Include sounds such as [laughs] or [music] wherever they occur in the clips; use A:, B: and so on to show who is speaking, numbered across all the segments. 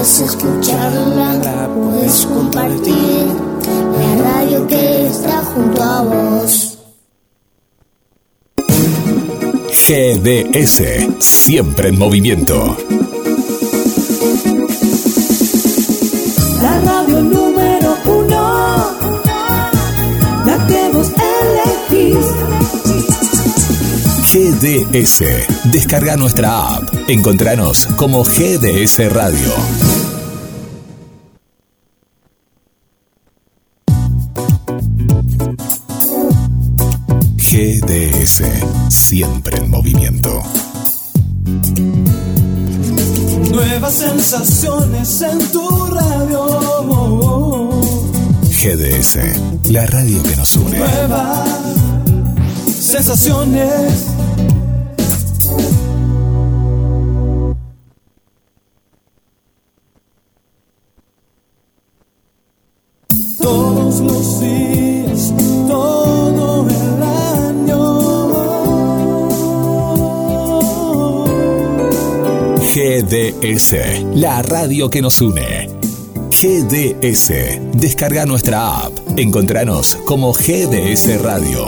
A: puedes escucharla, la puedes compartir. La radio que está junto a vos.
B: GDS, siempre en movimiento.
C: La radio número uno, la que vos elegís.
B: GDS. Descarga nuestra app. Encontranos como GDS Radio. GDS. Siempre en movimiento.
D: Nuevas sensaciones en tu radio.
B: GDS. La radio que nos une.
D: Nuevas sensaciones.
B: GDS. La radio que nos une. GDS. Descarga nuestra app. Encontranos como GDS Radio.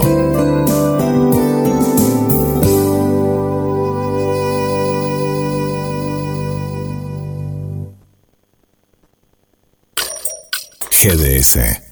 B: GDS.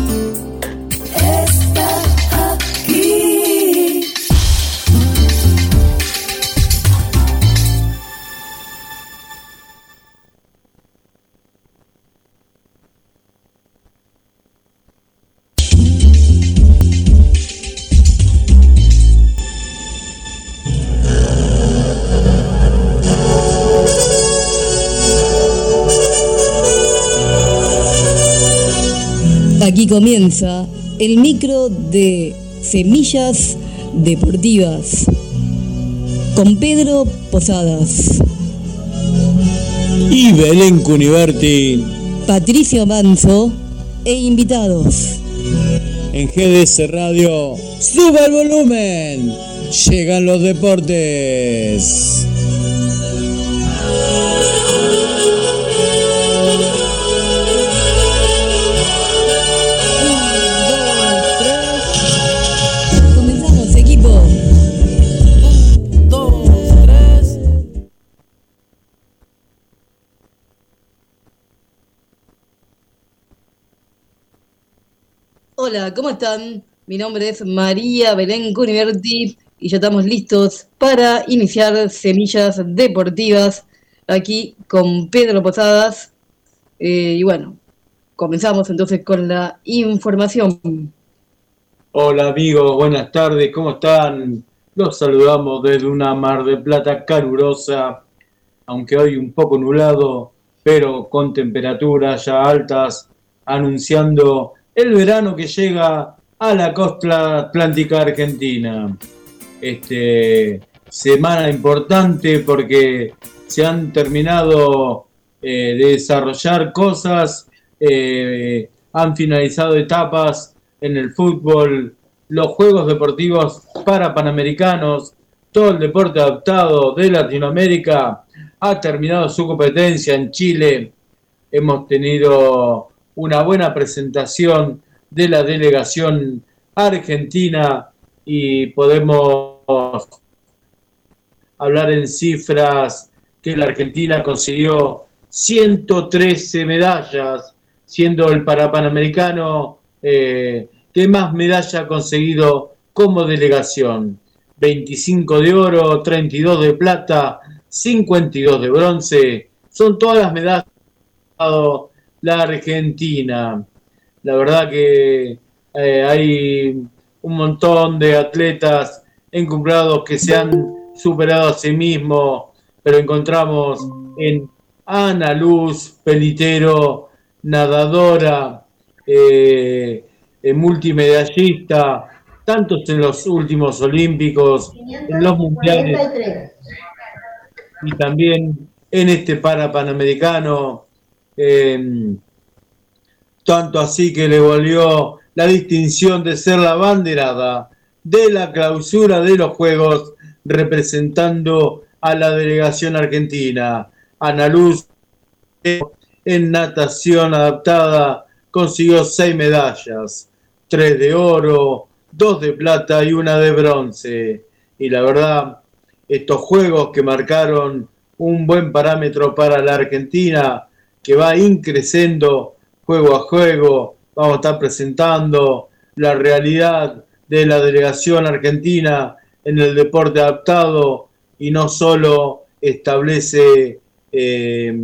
E: comienza el micro de Semillas Deportivas con Pedro Posadas,
F: Y Belén Cuniverti
E: Patricio Manso e invitados.
F: en GDS Radio. ¡Suba el volumen! Llegan los deportes.
E: Hola, ¿cómo están? Mi nombre es María Belén Cuniverti y ya estamos listos para iniciar Semillas Deportivas aquí con Pedro Posadas. Eh, y bueno, comenzamos entonces con la información.
G: Hola amigos, buenas tardes, ¿cómo están? Los saludamos desde una Mar de Plata calurosa, aunque hoy un poco nublado, pero con temperaturas ya altas, anunciando el verano que llega a la costa atlántica argentina. Este, semana importante porque se han terminado eh, de desarrollar cosas, eh, han finalizado etapas en el fútbol, los Juegos Deportivos para Panamericanos, todo el deporte adaptado de Latinoamérica ha terminado su competencia en Chile. Hemos tenido una buena presentación de la delegación argentina y podemos hablar en cifras que la Argentina consiguió 113 medallas, siendo el Parapanamericano eh, que más medalla ha conseguido como delegación. 25 de oro, 32 de plata, 52 de bronce. Son todas las medallas la Argentina. La verdad que eh, hay un montón de atletas encumbrados que se han superado a sí mismos, pero encontramos en Ana Luz Pelitero, nadadora, eh, eh, multimedallista, tantos en los últimos Olímpicos, en los Mundiales y también en este para Panamericano. Eh, tanto así que le valió la distinción de ser la banderada de la clausura de los Juegos representando a la delegación argentina. Ana Luz en natación adaptada consiguió seis medallas, tres de oro, dos de plata y una de bronce. Y la verdad, estos juegos que marcaron un buen parámetro para la Argentina, que va increciendo juego a juego, vamos a estar presentando la realidad de la delegación argentina en el deporte adaptado y no solo establece eh,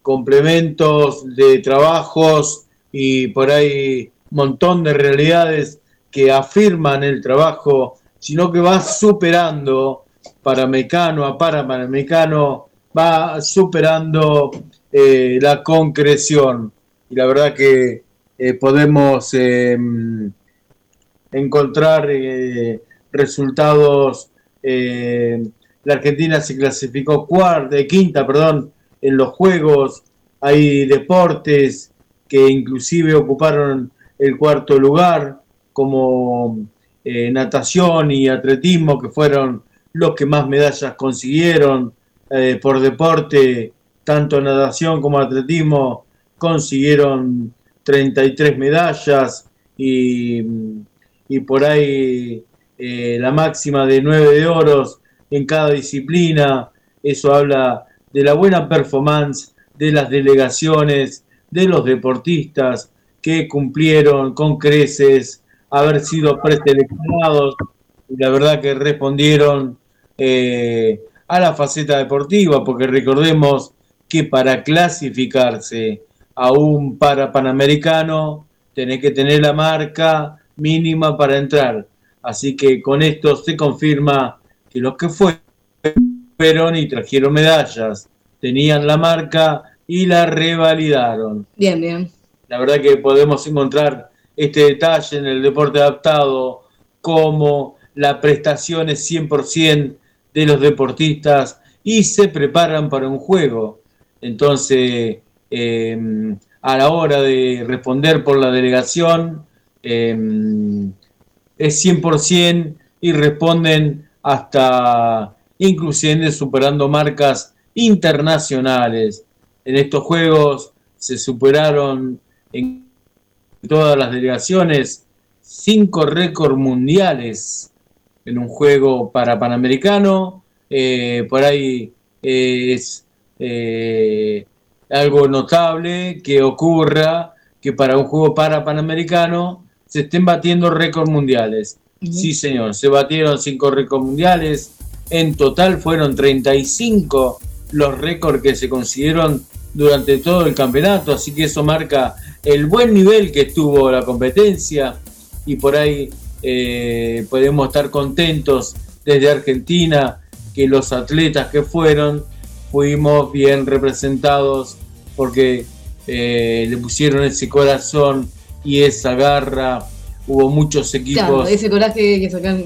G: complementos de trabajos y por ahí montón de realidades que afirman el trabajo, sino que va superando para mecano a para mecano, va superando eh, la concreción. Y la verdad que eh, podemos em, encontrar eh, resultados. la Argentina se clasificó cuarta, quinta, perdón, en los Juegos, hay deportes que inclusive ocuparon el cuarto lugar, como natación y atletismo, que fueron los que más medallas consiguieron por deporte, tanto natación como atletismo consiguieron 33 medallas y, y por ahí eh, la máxima de 9 de oros en cada disciplina, eso habla de la buena performance de las delegaciones, de los deportistas que cumplieron con creces haber sido preseleccionados. Y la verdad que respondieron eh, a la faceta deportiva, porque recordemos que para clasificarse a un para panamericano tenés que tener la marca mínima para entrar. Así que con esto se confirma que los que fueron y trajeron medallas, tenían la marca y la revalidaron.
E: Bien, bien.
G: La verdad que podemos encontrar este detalle en el deporte adaptado como la prestación es 100% de los deportistas y se preparan para un juego. Entonces, em, a la hora de responder por la delegación, em, es 100% y responden hasta inclusive superando marcas internacionales. En estos juegos se superaron en todas las delegaciones cinco récords mundiales en un juego para Panamericano. Eh, por ahí es eh, algo notable que ocurra que para un juego para Panamericano se estén batiendo récords mundiales. Sí, señor, se batieron cinco récords mundiales, en total fueron 35 los récords que se consiguieron durante todo el campeonato, así que eso marca el buen nivel que tuvo la competencia. Y por ahí eh, podemos estar contentos desde Argentina que los atletas que fueron fuimos bien representados porque eh, le pusieron ese corazón y esa garra hubo muchos equipos.
E: ese coraje que sacan,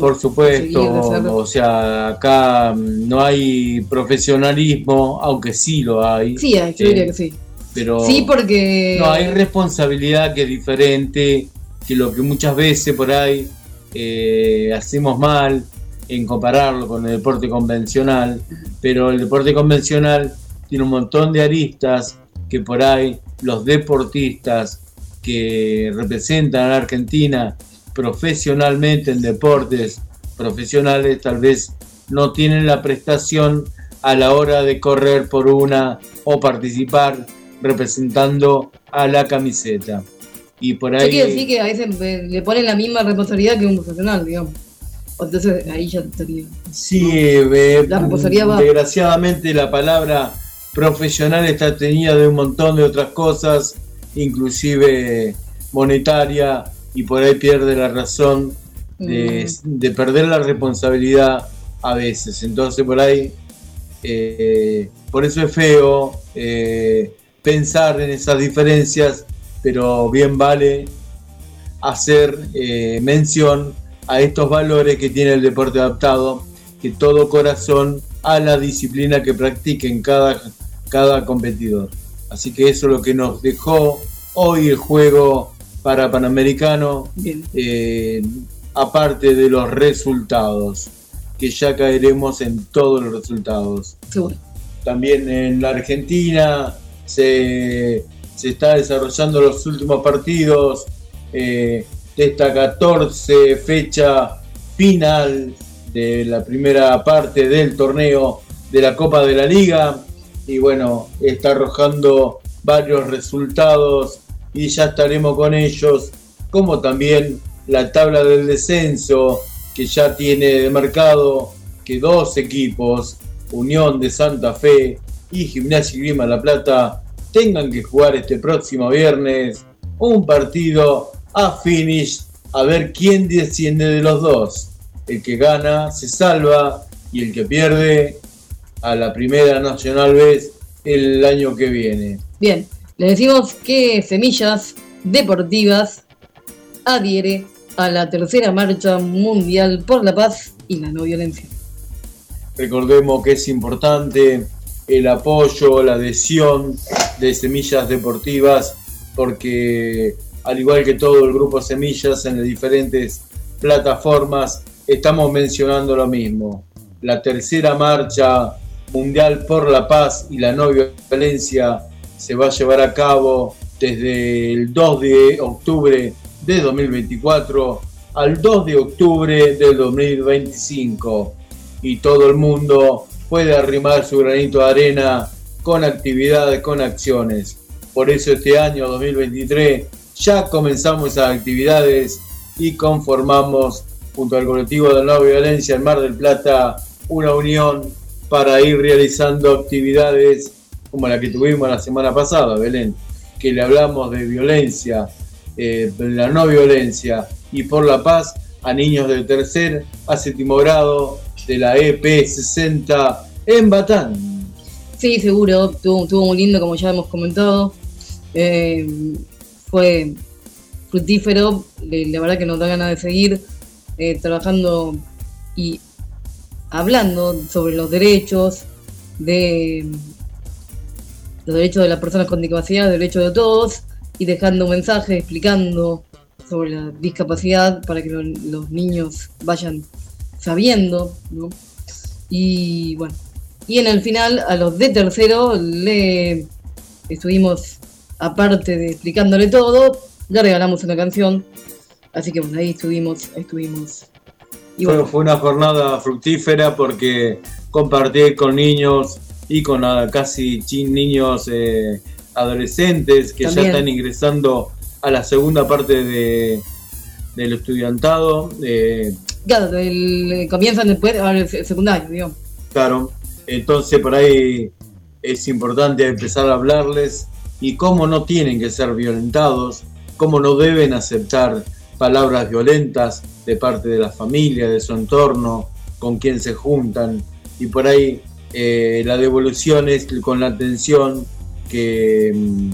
G: Por supuesto, o sea, acá no hay profesionalismo, aunque sí lo hay.
E: Sí, yo diría que sí.
G: Pero
E: sí, porque.
G: No, hay responsabilidad que es diferente que lo que muchas veces por ahí eh, hacemos mal en compararlo con el deporte convencional, pero el deporte convencional tiene un montón de aristas que por ahí los deportistas que representan a la Argentina profesionalmente en deportes profesionales tal vez no tienen la prestación a la hora de correr por una o participar representando a la camiseta. Y por ahí...
E: quiere decir que a veces le ponen la misma responsabilidad que un profesional, digamos. Entonces ahí ya estaría.
G: Sí, eh, desgraciadamente la palabra profesional está tenida de un montón de otras cosas inclusive monetaria, y por ahí pierde la razón de, mm. perder la responsabilidad a veces. Entonces por ahí, eh, por eso es feo eh, pensar en esas diferencias, pero bien vale hacer eh, mención a estos valores que tiene el deporte adaptado, que todo corazón a la disciplina que practique en cada, cada competidor. Así que eso es lo que nos dejó hoy el juego para Panamericano, eh, aparte de los resultados, que ya caeremos en todos los resultados. También en la Argentina se, se está desarrollando los últimos partidos eh, de esta 14 fecha final de la primera parte del torneo de la Copa de la Liga. Y bueno, está arrojando varios resultados y ya estaremos con ellos, como también la tabla del descenso que ya tiene de mercado que dos equipos, Unión de Santa Fe y Gimnasia y Grima La Plata, tengan que jugar este próximo viernes un partido a finish a ver quién desciende de los dos. El que gana se salva y el que pierde a la primera Nacional vez el año que viene.
E: Bien, le decimos que Semillas Deportivas adhiere a la tercera marcha mundial por la paz y la no violencia.
G: Recordemos que es importante el apoyo, la adhesión de Semillas Deportivas, porque al igual que todo el grupo Semillas en las diferentes plataformas, estamos mencionando lo mismo. La tercera marcha mundial por la paz y la no violencia se va a llevar a cabo desde el 2 de octubre de 2024 al 2 de octubre del 2025 y todo el mundo puede arrimar su granito de arena con actividades, con acciones. Por eso este año 2023 ya comenzamos esas actividades y conformamos junto al colectivo de no violencia en Mar del Plata una unión para ir realizando actividades como la que tuvimos la semana pasada, Belén, que le hablamos de violencia, eh, la no violencia y por la paz a niños del tercer a séptimo grado de la EP60 en Batán.
E: Sí, seguro, estuvo, muy lindo como ya hemos comentado. Eh, fue fructífero, la verdad que nos da ganas de seguir eh, trabajando y hablando sobre los derechos de los derechos de las personas con discapacidad, derechos de todos, y dejando un mensaje explicando sobre la discapacidad para que los niños vayan sabiendo, ¿no? Y bueno, y en el final a los de tercero le estuvimos, aparte de explicándole todo, le regalamos una canción. Así que bueno, ahí estuvimos, estuvimos.
G: Y bueno, fue una jornada fructífera porque compartir con niños y con casi niños eh, adolescentes que ya están ingresando a la segunda parte de, del estudiantado.
E: Eh, claro, el, comienzan después el secundario, digamos.
G: Claro, entonces por ahí es importante empezar a hablarles y cómo no tienen que ser violentados, cómo no deben aceptar palabras violentas de parte de la familia, de su entorno, con quien se juntan. Y por ahí eh, la devolución es con la atención que,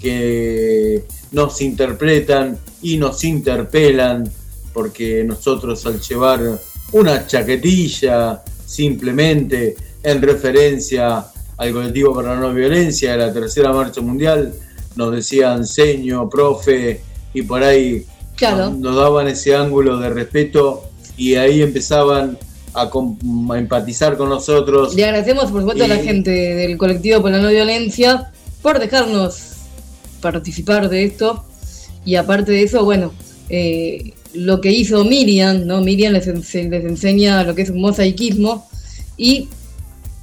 G: que nos interpretan y nos interpelan, porque nosotros al llevar una chaquetilla simplemente en referencia al colectivo para la no violencia de la tercera marcha mundial, nos decían seño, profe, y por ahí nos daban ese ángulo de respeto y ahí empezaban a, empatizar con nosotros.
E: Le agradecemos, por supuesto, a la gente del colectivo por la no violencia por dejarnos participar de esto. Y aparte de eso, bueno, eh, lo que hizo Miriam, ¿no? Miriam les, les enseña lo que es un mosaicismo y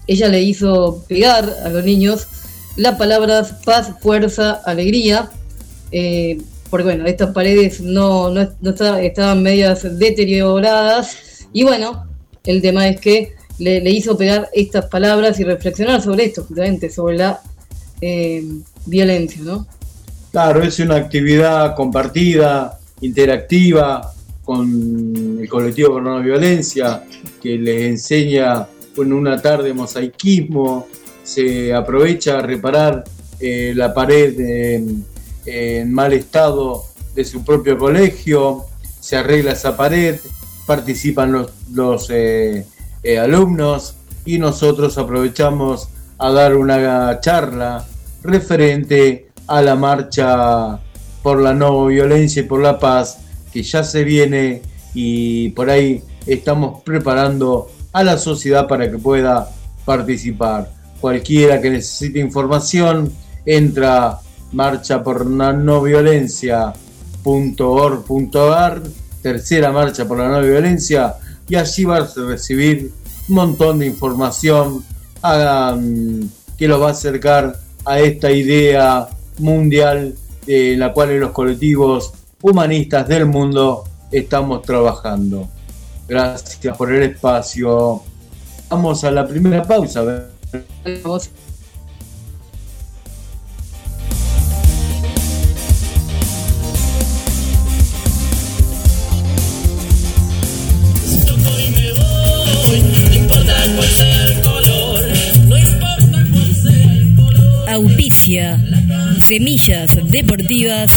E: ella le hizo pegar a los niños las palabras paz, fuerza, alegría. Eh, porque bueno, estas paredes no, no, estaban medias deterioradas. Y bueno, el tema es que le, hizo pegar estas palabras y reflexionar sobre esto, justamente, sobre la eh, violencia, ¿no?
G: Claro, es una actividad compartida, interactiva con el colectivo por la violencia, que les enseña en una tarde mosaicismo, se aprovecha a reparar eh, la pared en mal estado de su propio colegio, se arregla esa pared, participan los, los eh, eh, alumnos y nosotros aprovechamos a dar una charla referente a la marcha por la no violencia y por la paz que ya se viene y por ahí estamos preparando a la sociedad para que pueda participar. Cualquiera que necesite información entra marcha por la no violencia.org.ar, tercera marcha por la no violencia, y allí vas a recibir un montón de información que los va a acercar a esta idea mundial en la cual los colectivos humanistas del mundo estamos trabajando. Gracias por el espacio. Vamos a la primera pausa.
H: Auspicia. Semillas Deportivas.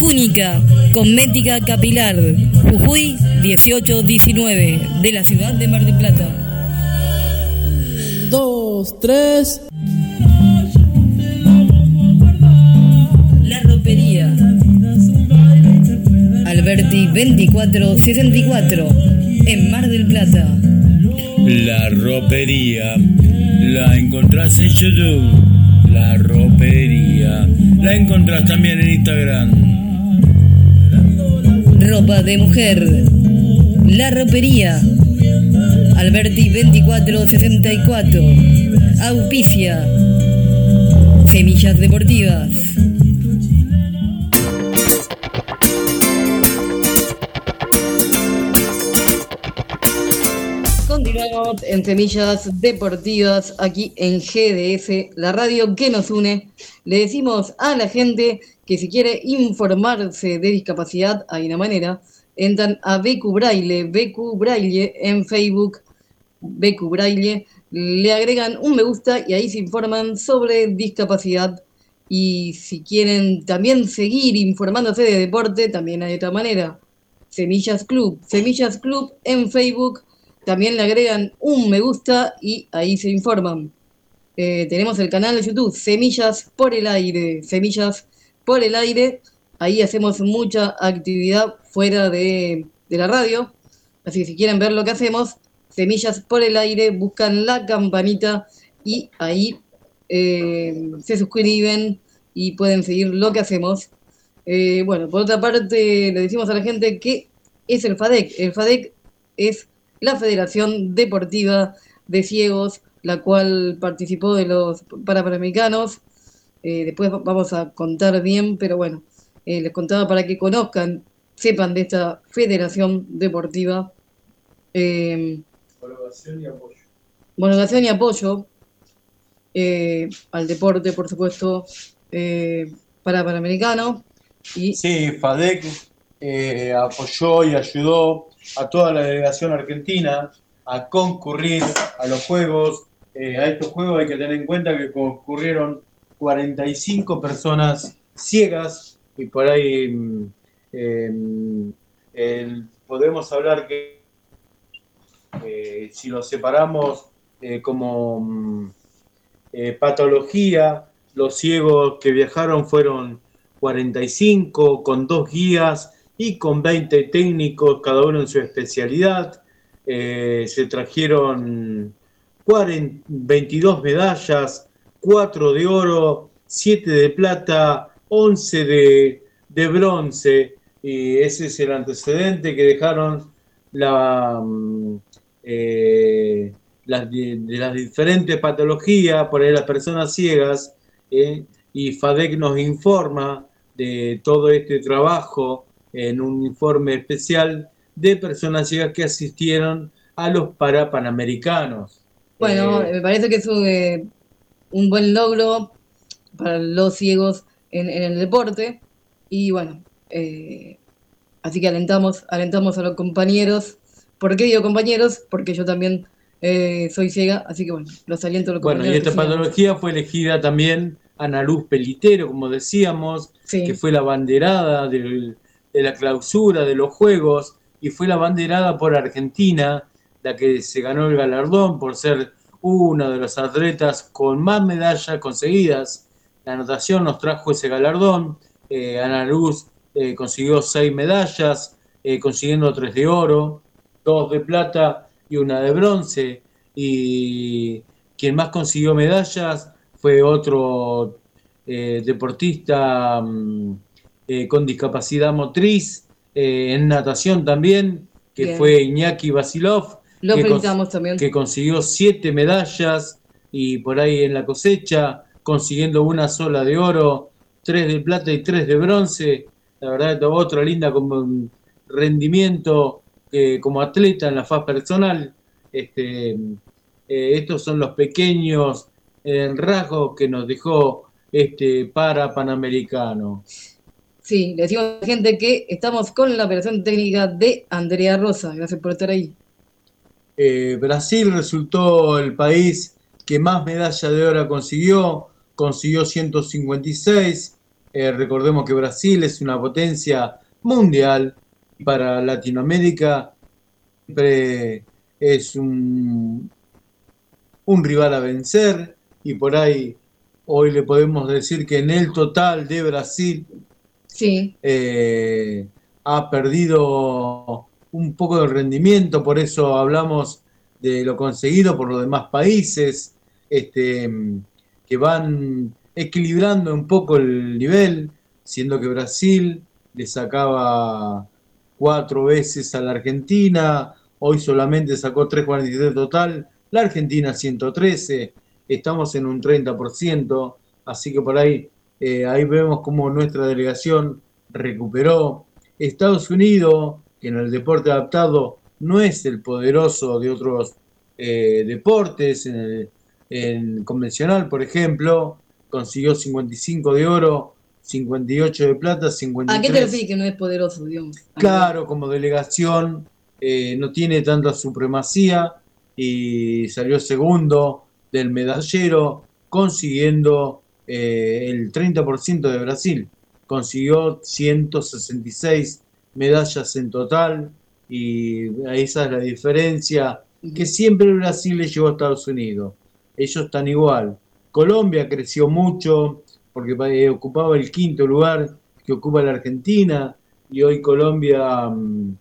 H: Cúnica, Cosmética Capilar. Jujuy 1819. De la ciudad de Mar del Plata.
D: Dos, tres.
H: La ropería. Alberti 2464. En Mar del Plata.
F: La ropería. La encontrás en YouTube la ropería. La encontrás también en Instagram.
H: Ropa de mujer. La ropería. Alberti 2464. Auspicia. Semillas deportivas.
E: Continuamos en Semillas Deportivas aquí en GDS, la radio que nos une. Le decimos a la gente que si quiere informarse de discapacidad, hay una manera. Entran a BQ Braille, BQ Braille en Facebook, BQ Braille, le agregan un me gusta y ahí se informan sobre discapacidad. Y si quieren también seguir informándose de deporte, también hay otra manera. Semillas Club, Semillas Club en Facebook también le agregan un me gusta y ahí se informan. Eh, tenemos el canal de YouTube Semillas por el Aire, Semillas por el Aire. Ahí hacemos mucha actividad fuera de, la radio. Así que si quieren ver lo que hacemos, Semillas por el Aire, buscan la campanita y ahí eh, se suscriben y pueden seguir lo que hacemos. Eh, bueno, por otra parte, le decimos a la gente que es el FADEC. El FADEC es la Federación Deportiva de Ciegos, la cual participó de los Parapanamericanos. Eh, después vamos a contar bien, pero bueno, eh, les contaba para que conozcan, sepan de esta Federación Deportiva. Eh,
G: y apoyo.
E: Y apoyo eh, al deporte, por supuesto, para Panamericano. Y...
G: Sí, FADEC apoyó y ayudó a toda la delegación argentina a concurrir a los juegos. Eh, a estos juegos hay que tener en cuenta que concurrieron 45 personas ciegas y por ahí mm, em, podemos hablar que eh, si lo separamos eh, como mm, patología, los ciegos que viajaron fueron 45 con dos guías y con 20 técnicos, cada uno en su especialidad. Eh, se trajeron 22 medallas, 4 de oro, 7 de plata, 11 de, bronce. Y ese es el antecedente que dejaron la, mm, eh, de, las diferentes patologías, por ahí las personas ciegas, eh, y FADEC nos informa de todo este trabajo en un informe especial de personas ciegas que asistieron a los Parapanamericanos.
E: Bueno, eh, me parece que es eh, un, buen logro para los ciegos en, el deporte y bueno, eh, así que alentamos, alentamos a los compañeros. ¿Por qué digo compañeros? Porque yo también soy ciega, así que bueno, los aliento a los
G: compañeros. Bueno, y esta patología fue elegida también Ana Luz Pelitero, como decíamos, que fue la banderada del, de la clausura de los Juegos y fue la banderada por Argentina la que se ganó el galardón por ser una de los atletas con más medallas conseguidas la natación nos trajo ese galardón. Eh, Ana Luz eh, consiguió seis medallas, eh, consiguiendo tres de oro, dos de plata y una de bronce. Y quien más consiguió medallas fue otro deportista mm, con discapacidad motriz, en natación también, que fue Iñaki Basilov.
E: Lo
G: que
E: felicitamos también.
G: Que consiguió siete medallas y por ahí en la cosecha, consiguiendo una sola de oro, tres de plata y tres de bronce. La verdad, otra linda como rendimiento eh, como atleta en la faz personal. Este, eh, estos son los pequeños eh, rasgos que nos dejó este para Panamericano.
E: Sí, le decimos a la gente que estamos con la operación técnica de Andrea Rosa. Gracias por estar ahí.
G: Brasil resultó el país que más medalla de oro consiguió, consiguió 156. recordemos que Brasil es una potencia mundial para Latinoamérica siempre es un, un rival a vencer y por ahí hoy le podemos decir que en el total de Brasil
E: sí.
G: Eh, ha perdido un poco de rendimiento, por eso hablamos de lo conseguido por los demás países, este, que van equilibrando un poco el nivel, siendo que Brasil le sacaba cuatro veces a la Argentina, hoy solamente sacó 3.43 total, la Argentina 113, estamos en un 30%, así que por ahí, eh, ahí vemos cómo nuestra delegación recuperó. Estados Unidos, en el deporte adaptado no es el poderoso de otros eh, deportes, en el en convencional, por ejemplo, consiguió 55 de oro, 58 de plata, 53.
E: ¿A qué te refieres que no es poderoso, digamos?
G: Claro, como delegación eh, no tiene tanta supremacía y salió segundo del medallero, consiguiendo eh, el 30% de Brasil. Consiguió 166 medallas en total y esa es la diferencia que siempre Brasil le llevó a Estados Unidos. Ellos están igual. Colombia creció mucho, porque eh, ocupaba el quinto lugar que ocupa la Argentina y hoy Colombia mm,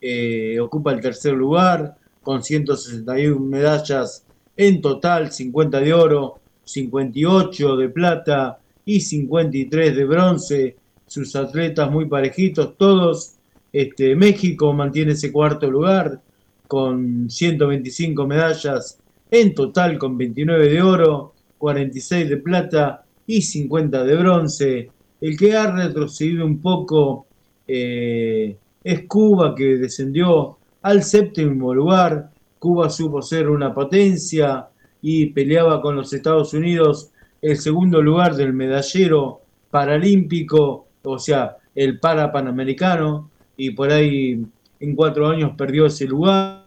G: eh, ocupa el tercer lugar con 161 medallas en total, 50 de oro, 58 de plata y 53 de bronce. Sus atletas muy parejitos, todos. Este, México mantiene ese cuarto lugar con 125 medallas en total con 29 de oro, 46 de plata y 50 de bronce. El que ha retrocedido un poco eh, es Cuba, que descendió al séptimo lugar. Cuba supo ser una potencia y peleaba con los Estados Unidos el segundo lugar del medallero paralímpico, o sea, el para panamericano, y por ahí en cuatro años perdió ese lugar,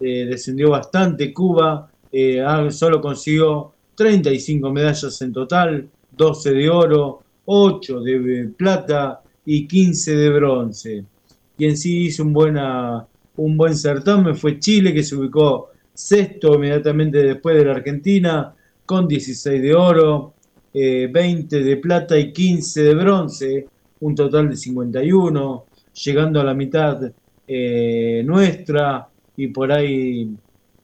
G: eh, descendió bastante Cuba, eh, solo consiguió 35 medallas en total, 12 de oro, 8 de plata y 15 de bronce. Quien sí hizo un, buena, un buen certamen fue Chile, que se ubicó sexto inmediatamente después de la Argentina, con 16 de oro, 20 eh, de plata y 15 de bronce, un total de 51, llegando a la mitad eh, nuestra y por ahí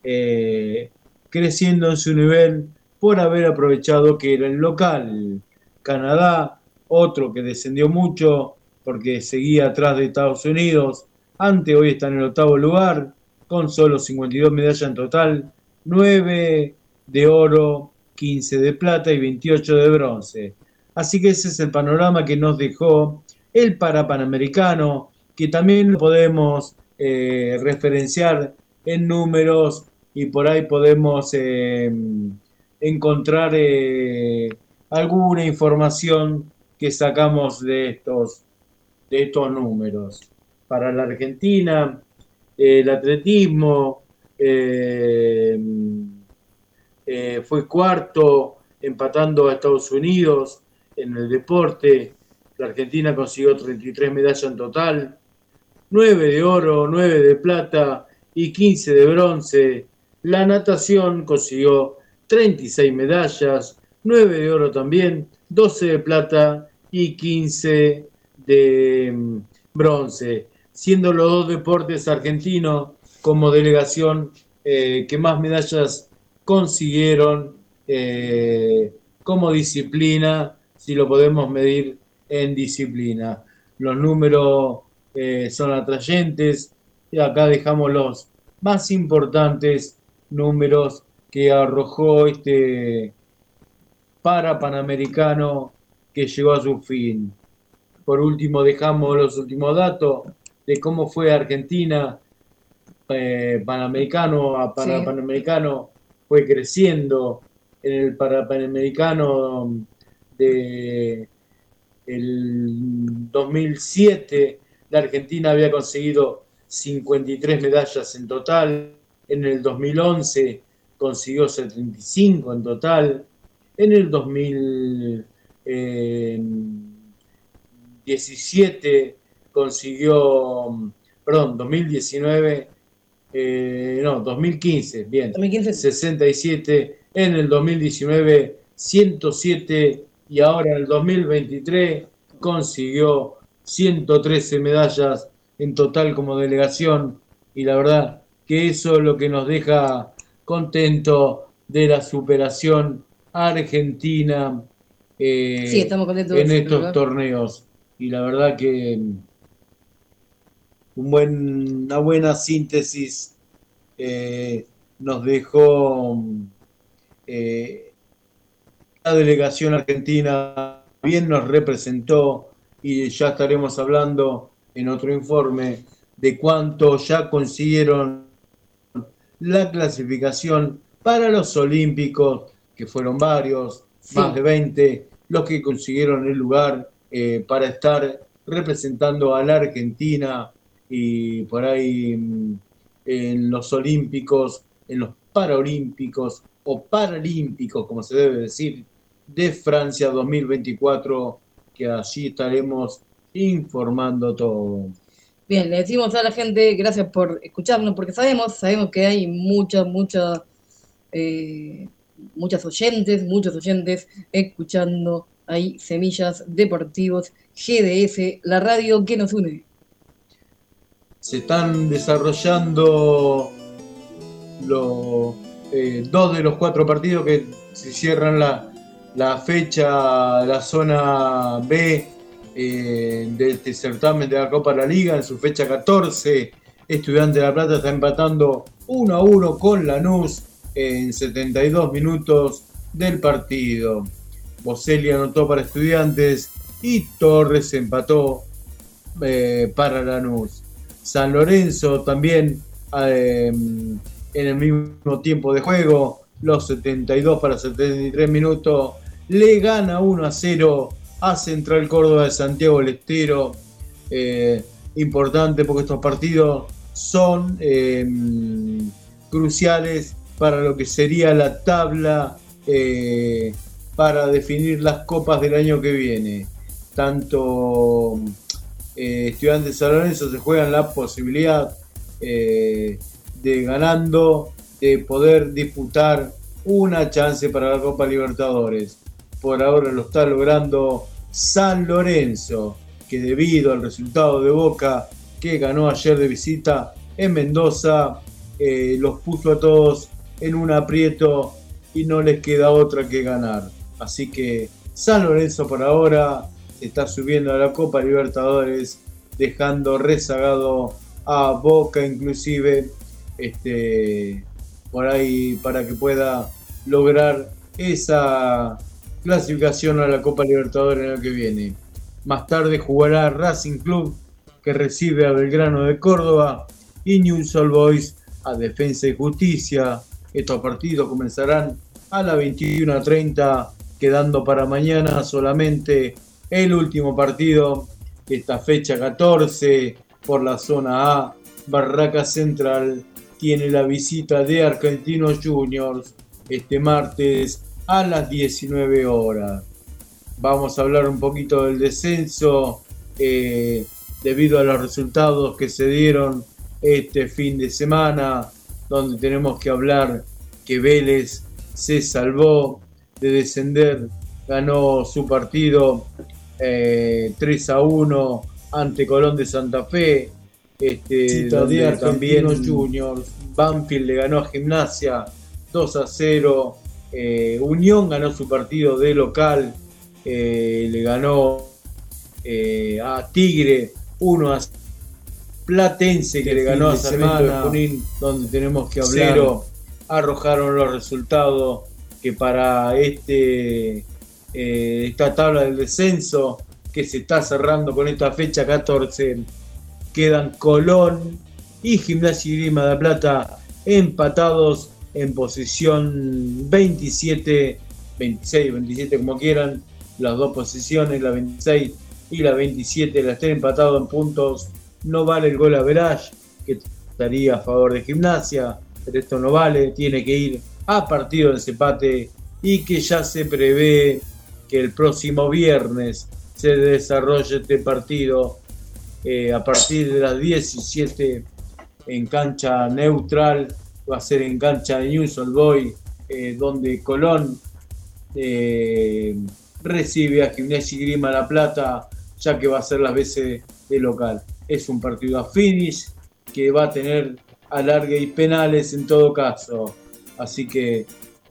G: eh, creciendo en su nivel por haber aprovechado que era el local. Canadá, otro que descendió mucho porque seguía atrás de Estados Unidos. Ante hoy está en el octavo lugar con solo 52 medallas en total, 9 de oro, 15 de plata y 28 de bronce. Así que ese es el panorama que nos dejó el Parapanamericano, que también lo podemos eh, referenciar en números y por ahí podemos eh, encontrar eh, alguna información que sacamos de estos, de estos números. Para la Argentina, el atletismo eh, eh, fue cuarto, empatando a Estados Unidos en el deporte. La Argentina consiguió 33 medallas en total, 9 de oro, 9 de plata y 15 de bronce. La natación consiguió 36 medallas, 9 de oro también, 12 de plata y 15 de mm, bronce, siendo los dos deportes argentinos como delegación eh, que más medallas consiguieron eh, como disciplina, si lo podemos medir en disciplina. Los números eh, son atrayentes y acá dejamos los más importantes números que arrojó este para Panamericano que llegó a su fin. Por último, dejamos los últimos datos de cómo fue Argentina eh, Panamericano a para
E: Sí.
G: Panamericano, fue creciendo en el Panamericano de el 2007 la Argentina había conseguido 53 medallas en total, en el 2011 consiguió 75 en total, en el 2017 consiguió, perdón, 2019, eh, no, 2015, bien,
E: 2015.
G: 67, en el 2019 107 y ahora en el 2023 consiguió 113 medallas en total como delegación y la verdad que eso es lo que nos deja contento de la superación argentina eh,
E: Sí, estamos contentos.
G: en estos torneos y la verdad que un buen, una buena síntesis eh, nos dejó eh, la delegación argentina bien nos representó y ya estaremos hablando en otro informe de cuánto ya consiguieron la clasificación para los Olímpicos, que fueron varios,
E: Sí.
G: más de 20, los que consiguieron el lugar eh, para estar representando a la Argentina y por ahí mm, en los Olímpicos, en los Paralímpicos o Paralímpicos, como se debe decir, de Francia 2024, que allí estaremos informando todo.
E: Bien, le decimos a la gente gracias por escucharnos, porque sabemos, sabemos que hay muchas, muchas, eh, muchas oyentes, muchos oyentes escuchando ahí Semillas Deportivos, GDS, la radio que nos une.
G: Se están desarrollando los eh, dos de los cuatro partidos que se cierran la, fecha, la zona B eh, de este certamen de la Copa de la Liga en su fecha 14. Estudiante de La Plata está empatando 1 a 1 con Lanús en 72 minutos del partido. Boselli anotó para Estudiantes y Torres empató eh, para Lanús. San Lorenzo también eh, en el mismo tiempo de juego, los 72 para 73 minutos, le gana 1 a 0 a Central Córdoba de Santiago del Estero. Eh, importante porque estos partidos son eh, cruciales para lo que sería la tabla eh, para definir las copas del año que viene. Tanto eh, Estudiantes de San Lorenzo se juegan la posibilidad eh, de ganando, de poder disputar una chance para la Copa Libertadores. Por ahora lo está logrando San Lorenzo, que debido al resultado de Boca que ganó ayer de visita en Mendoza, eh, los puso a todos en un aprieto y no les queda otra que ganar. Así que San Lorenzo por ahora está subiendo a la Copa Libertadores, dejando rezagado a Boca inclusive, este, por ahí para que pueda lograr esa clasificación a la Copa Libertadores en el que viene. Más tarde jugará Racing Club que recibe a Belgrano de Córdoba y News All Boys a Defensa y Justicia. Estos partidos comenzarán a las 21.30, quedando para mañana solamente el último partido esta fecha 14 por la zona A. Barraca Central tiene la visita de Argentinos Juniors este martes a las 19 horas. Vamos a hablar un poquito del descenso eh, debido a los resultados que se dieron este fin de semana, donde tenemos que hablar que Vélez se salvó de descender ganó su partido eh, 3 a 1 ante Colón de Santa Fe. Este, donde
I: de
G: también Juniors. Banfield le ganó a Gimnasia 2 a 0. Eh, Unión ganó su partido de local. eh, le ganó eh, a Tigre 1 a 0. Platense que le ganó a Sarmiento de. Junín, donde tenemos que hablar.
I: Cero.
G: Arrojaron los resultados que para este eh, esta tabla del descenso que se está cerrando con esta fecha 14 quedan Colón y Gimnasia y Grima de la Plata empatados en posición 27, 26, 27 como quieran, las dos posiciones, la 26 y la 27, las estén empatados en puntos, no vale el gol a Verage, que estaría a favor de Gimnasia, pero esto no vale, tiene que ir a partido de desempate y que ya se prevé el próximo viernes se desarrolle este partido eh, a partir de las 17 en cancha neutral, va a ser en cancha de News Old Boy, eh, donde Colón eh, recibe a Gimnasia y Grima La Plata, ya que va a ser las veces de local. Es un partido a finish que va a tener alargue y penales en todo caso. Así que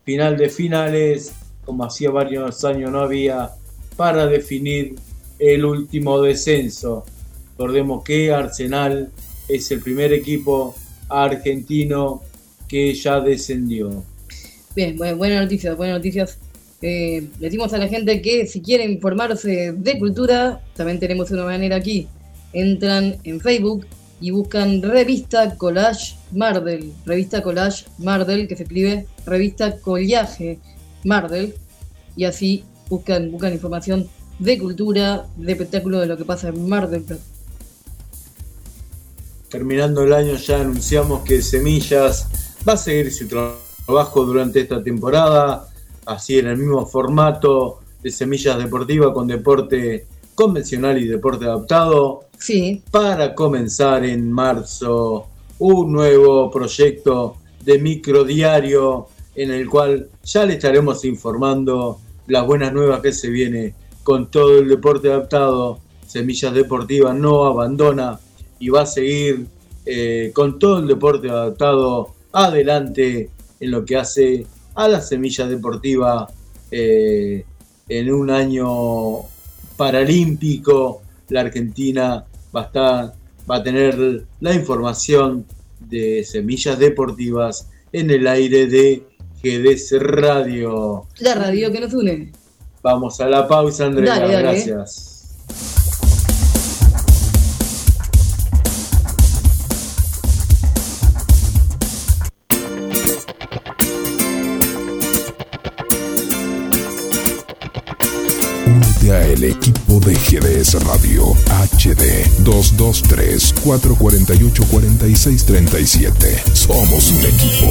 G: final de finales, como hacía varios años no había, para definir el último descenso. Recordemos que Arsenal es el primer equipo argentino que ya descendió.
E: Bien, buenas noticias, buenas noticias. Eh, le decimos a la gente que si quieren informarse de cultura, también tenemos una manera aquí. Entran en Facebook y buscan Revista Collage Mardel. Revista Collage Mardel, que se escribe Revista Collage Mardel. Y así buscan, buscan información de cultura, de espectáculo, de lo que pasa en Mar del Plata.
G: Terminando el año ya anunciamos que Semillas va a seguir su tra- trabajo durante esta temporada, así en el mismo formato de Semillas Deportiva con deporte convencional y deporte adaptado.
E: Sí,
G: Para comenzar en marzo un nuevo proyecto de microdiario en el cual ya le estaremos informando las buenas nuevas que se viene con todo el deporte adaptado. Semillas Deportivas no abandona y va a seguir eh, con todo el deporte adaptado adelante en lo que hace a la Semilla Deportiva eh, en un año paralímpico. La Argentina va a, estar, va a tener la información de Semillas Deportivas en el aire de GDS Radio.
E: la radio que nos une.
G: Vamos a la pausa, Andrea.
E: Dale, dale.
G: Gracias.
B: Únete a el equipo de GDS Radio HD 223-448-4637. Somos un equipo.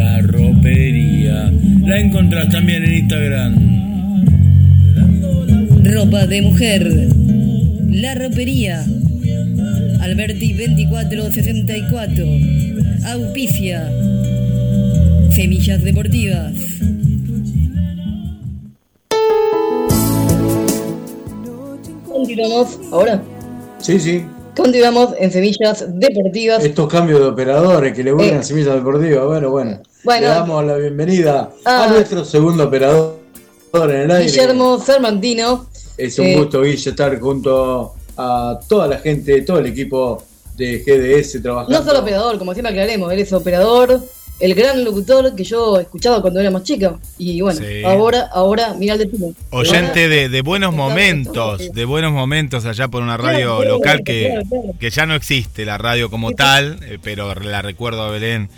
F: La ropería la encontrás también en Instagram.
H: Ropa de mujer. La ropería. Alberti 2464. Auspicia. Semillas deportivas.
E: Continuamos ahora.
G: Sí, sí.
E: Continuamos en Semillas Deportivas.
G: Estos cambios de operadores que le vuelven
E: Eh.
G: a Semillas Deportivas. Bueno, bueno.
E: Bueno.
G: Le damos la bienvenida
E: Ah.
G: a nuestro segundo operador en el aire.
E: Guillermo Sarmantino.
G: Es un
E: Eh,
G: gusto, Guille, estar junto a toda la gente, todo el equipo de GDS trabajando.
E: No solo operador, como siempre aclaremos, él es operador, el gran locutor que yo escuchaba cuando era más chica. Y bueno,
I: Sí.
E: ahora, ahora, mira el destino.
I: Oyente de, de buenos momentos, de buenos momentos allá por una radio
E: Claro,
I: local
E: claro,
I: que,
E: claro, claro.
I: que ya no existe la radio como tal, eh, pero la recuerdo a Belén.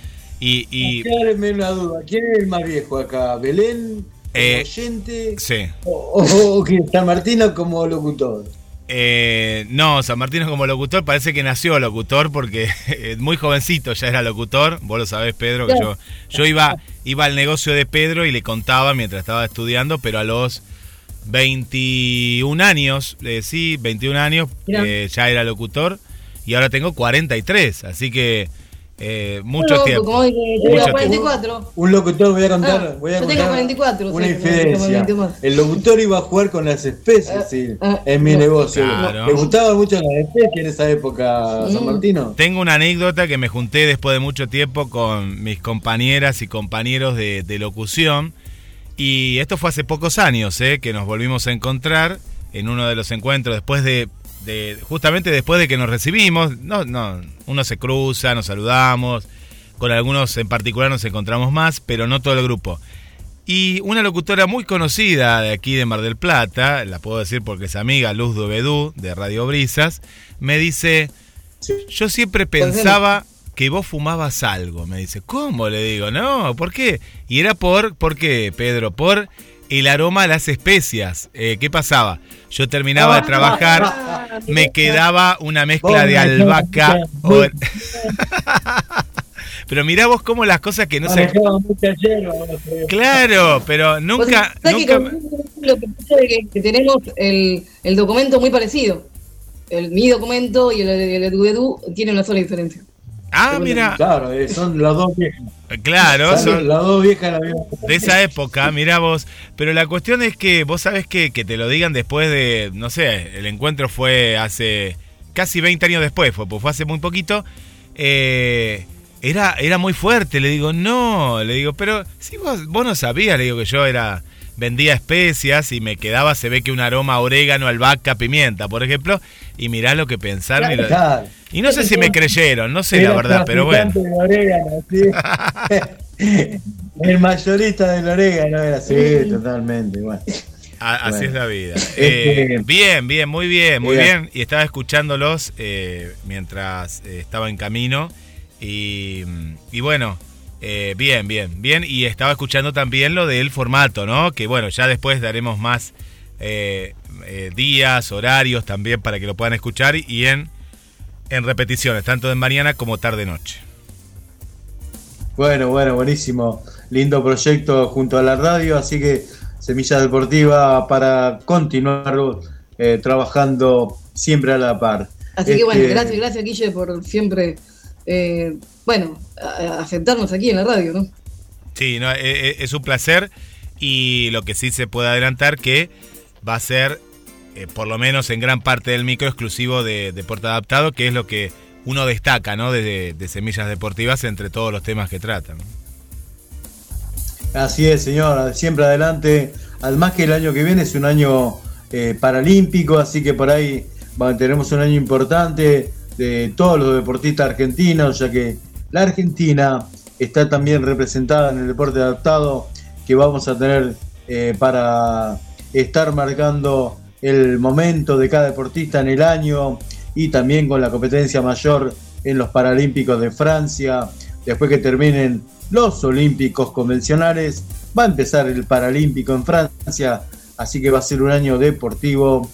I: Y, y
G: una duda. ¿Quién es el más viejo acá? ¿Belén?
I: Eh,
G: oyente?
I: sí.
G: ¿O, o- o San Martino como locutor?
I: Eh, no, San Martín como locutor parece que nació locutor porque [laughs] eh, muy jovencito ya era locutor. Vos lo sabés, Pedro, que yo, yo iba, iba al negocio de Pedro y le contaba mientras estaba estudiando, pero a los 21 años, eh, sí, 21 años, eh, ya era locutor y ahora tengo 43, así que eh, mucho
E: Loco,
I: tiempo.
E: como hoy que yo
I: Mucho
E: era
I: tiempo.
E: 44.
G: Un locutor, voy a contar,
E: Ah,
G: voy a
E: yo tengo
G: contar
E: 44,
G: una
E: sí,
G: infidencia.
E: tengo 20 más.
G: El locutor iba a jugar con las especies
E: Ah,
G: sí,
E: ah,
G: en mi
E: no.
G: negocio.
I: Claro.
G: ¿Le gustaban mucho las especies en esa época, San
E: Mm.
G: Martino?
I: Tengo una anécdota que me junté después de mucho tiempo con mis compañeras y compañeros de, de locución. Y esto fue hace pocos años, ¿eh? que nos volvimos a encontrar en uno de los encuentros después de, de- justamente después de que nos recibimos. No, no, uno se cruza, nos saludamos. Con algunos en particular nos encontramos más, pero no todo el grupo. Y una locutora muy conocida de aquí de Mar del Plata, la puedo decir porque es amiga, Luz Dovedú, de Radio Brisas, me dice, yo siempre pensaba que vos fumabas algo. Me dice, ¿cómo? Le digo, no, ¿por qué? Y era por, ¿por qué, Pedro? Por el aroma a las especias. Eh, ¿Qué pasaba? Yo terminaba de trabajar, me quedaba una mezcla de albahaca. o- [laughs] Pero mirá vos cómo las cosas que no se... Claro, pero nunca...
E: ¿sabes que
I: nunca...
E: con- lo que pasa es que, que tenemos el, el documento muy parecido. El, mi documento y el, el, de Edu tienen una sola diferencia.
I: Ah, mira,
G: Claro, eh, son las dos viejas.
I: claro,
G: Son las dos viejas de
I: esa época, mirá vos. Pero la cuestión es que vos sabés que, que te lo digan después de, no sé, el encuentro fue hace casi 20 años después, fue, pues fue hace muy poquito. Eh, era, era muy fuerte, le digo, no, le digo, pero si vos, vos no sabías, le digo que yo era vendía especias y me quedaba, se ve que un aroma a orégano, albahaca, pimienta, por ejemplo, y mirá lo que pensaron. y, lo-
G: Claro.
I: y no sé si me creyeron, no sé la verdad, pero bueno.
G: traficante de orégano, sí. [laughs] El mayorista del orégano era así, totalmente. Bueno.
I: A- así
G: Bueno.
I: es la vida.
G: Este-
I: Eh, bien, bien, muy bien, muy
G: Bien.
I: bien. Y estaba escuchándolos eh, mientras eh, estaba en camino. Y, y bueno, eh, bien, bien, bien. Y estaba escuchando también lo del formato, ¿no? Que bueno, ya después daremos más eh, eh, días, horarios también para que lo puedan escuchar y en, en repeticiones, tanto de mañana como tarde-noche.
G: Bueno, bueno, buenísimo. Lindo proyecto junto a la radio, así que Semilla Deportiva para continuar eh, trabajando siempre a la par.
E: Así que bueno,
G: Este,
E: gracias, gracias Guille por siempre, eh, bueno, a- a aceptarnos aquí en la radio, ¿no?
I: Sí, no, e- e- es un placer y lo que sí se puede adelantar que va a ser, eh, por lo menos en gran parte del micro, exclusivo de Deporte Adaptado, que es lo que uno destaca, ¿no? De, de Semillas Deportivas entre todos los temas que tratan.
G: Así es, señor, siempre adelante. Además que el año que viene es un año eh, paralímpico, así que por ahí tenemos un año importante de todos los deportistas argentinos, ya que la Argentina está también representada en el deporte adaptado que vamos a tener eh, para estar marcando el momento de cada deportista en el año y también con la competencia mayor en los Paralímpicos de Francia. Después que terminen los Olímpicos convencionales, va a empezar el Paralímpico en Francia, así que va a ser un año deportivo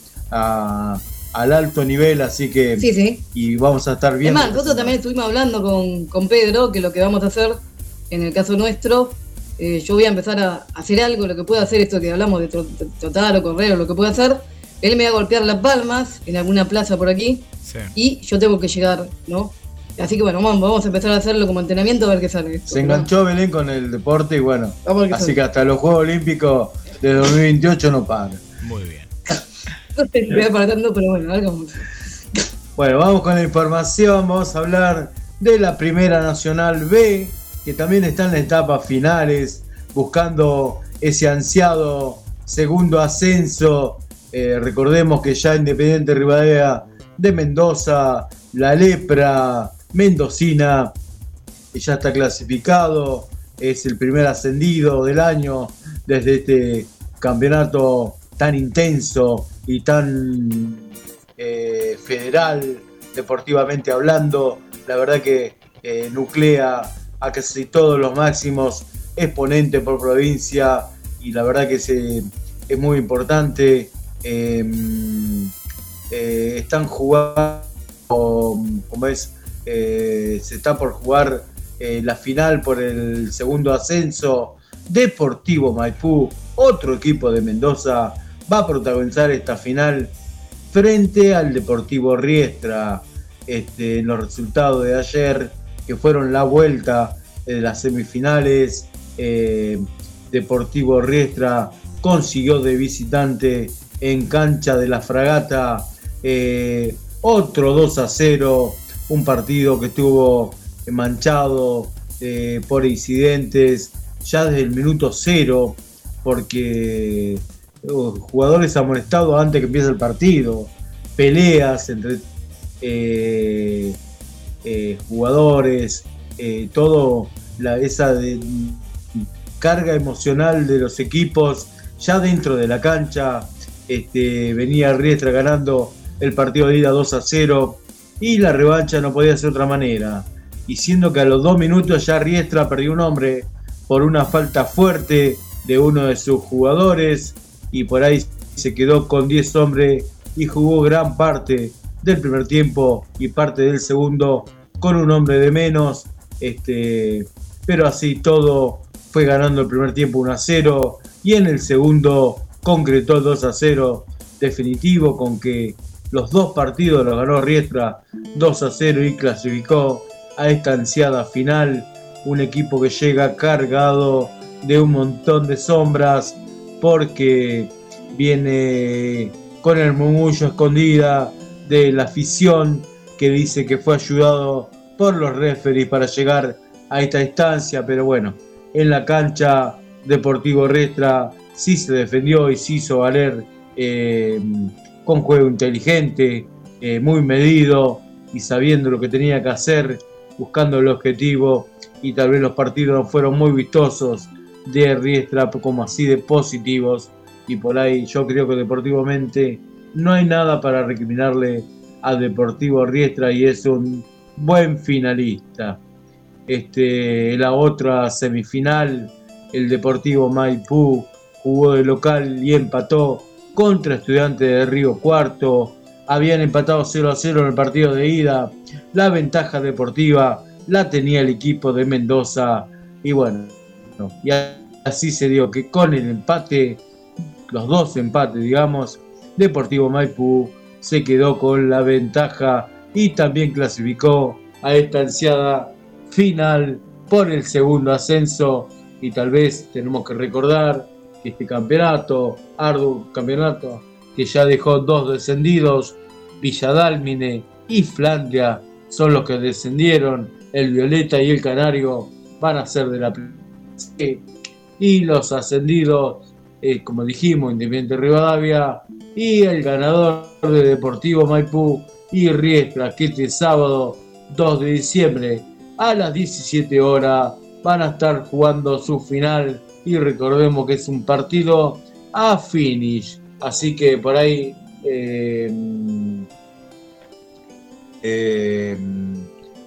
G: al alto nivel, así que
E: Sí, sí.
G: y vamos a estar
E: Es
G: bien.
E: más, nosotros también estuvimos hablando con, con Pedro que lo que vamos a hacer, en el caso nuestro, eh, yo voy a empezar a hacer algo, lo que pueda hacer, esto que hablamos de tro- trotar o correr o lo que pueda hacer, él me va a golpear las palmas en alguna plaza por aquí
I: Sí.
E: y yo tengo que llegar, ¿no? Así que bueno, vamos, a empezar a hacerlo como entrenamiento a ver qué sale. esto,
G: Se enganchó Belén con el deporte y bueno,
E: Vamos a ver qué
G: así
E: sale.
G: que hasta los Juegos Olímpicos de 2028 no para.
I: Muy bien. [laughs]
E: Me voy para tanto, pero bueno, a ver cómo.
G: Bueno, vamos con la información, vamos a hablar de la Primera Nacional B, que también está en las etapas finales, buscando ese ansiado segundo ascenso. Eh, recordemos que ya Independiente Rivadavia de Mendoza, la lepra mendocina, ya está clasificado, es el primer ascendido del año desde este campeonato tan intenso y tan eh, federal, deportivamente hablando. La verdad que eh, nuclea a casi todos los máximos exponentes por provincia y la verdad que es muy importante. Em, eh, están jugando, como es, se está por jugar la final por el segundo ascenso. Deportivo Maipú, otro equipo de Mendoza, va a protagonizar esta final frente al Deportivo Riestra. Este, los resultados de ayer, que fueron la vuelta de las semifinales, eh, Deportivo Riestra consiguió de visitante en cancha de la fragata eh, otro 2 a 0, un partido que estuvo manchado eh, por incidentes ya desde el minuto cero, porque jugadores amonestados antes que empiece el partido, peleas entre eh, eh, jugadores, eh, todo esa carga emocional de los equipos ya dentro de la cancha. Este, venía Riestra ganando el partido de ida 2 a 0 y la revancha no podía ser otra manera. Y siendo que a los dos minutos ya Riestra perdió un hombre por una falta fuerte de uno de sus jugadores y por ahí se quedó con 10 hombres y jugó gran parte del primer tiempo y parte del segundo con un hombre de menos. Este, pero así todo fue ganando el primer tiempo 1 a 0 y en el segundo concretó 2 a 0 definitivo con que los dos partidos los ganó Riestra 2 a 0 y clasificó a esta ansiada final. Un equipo que llega cargado de un montón de sombras porque viene con el murmullo escondida de la afición que dice que fue ayudado por los referees para llegar a esta instancia, pero bueno, en la cancha Deportivo Restra sí se defendió y se hizo valer eh, con juego inteligente, eh, muy medido y sabiendo lo que tenía que hacer, buscando el objetivo y tal vez los partidos no fueron muy vistosos de Riestra como así de positivos y por ahí yo creo que deportivamente no hay nada para recriminarle al Deportivo Riestra y es un buen finalista. Este, la otra semifinal, el Deportivo Maipú jugó de local y empató contra Estudiantes de Río Cuarto. Habían empatado 0 a 0 en el partido de ida. La ventaja deportiva la tenía el equipo de Mendoza. Y bueno, y así se dio que con el empate, los dos empates, digamos, Deportivo Maipú se quedó con la ventaja y también clasificó a esta ansiada final por el segundo ascenso. Y tal vez tenemos que recordar que este campeonato, arduo campeonato, que ya dejó dos descendidos, Villadálmine y Flandia son los que descendieron, el Violeta y el Canario van a ser de la y los ascendidos, eh, como dijimos, Independiente Rivadavia y el ganador de Deportivo Maipú y Riestra, que este sábado 2 de diciembre a las 17 horas van a estar jugando su final y recordemos que es un partido a finish, así que por ahí eh, eh,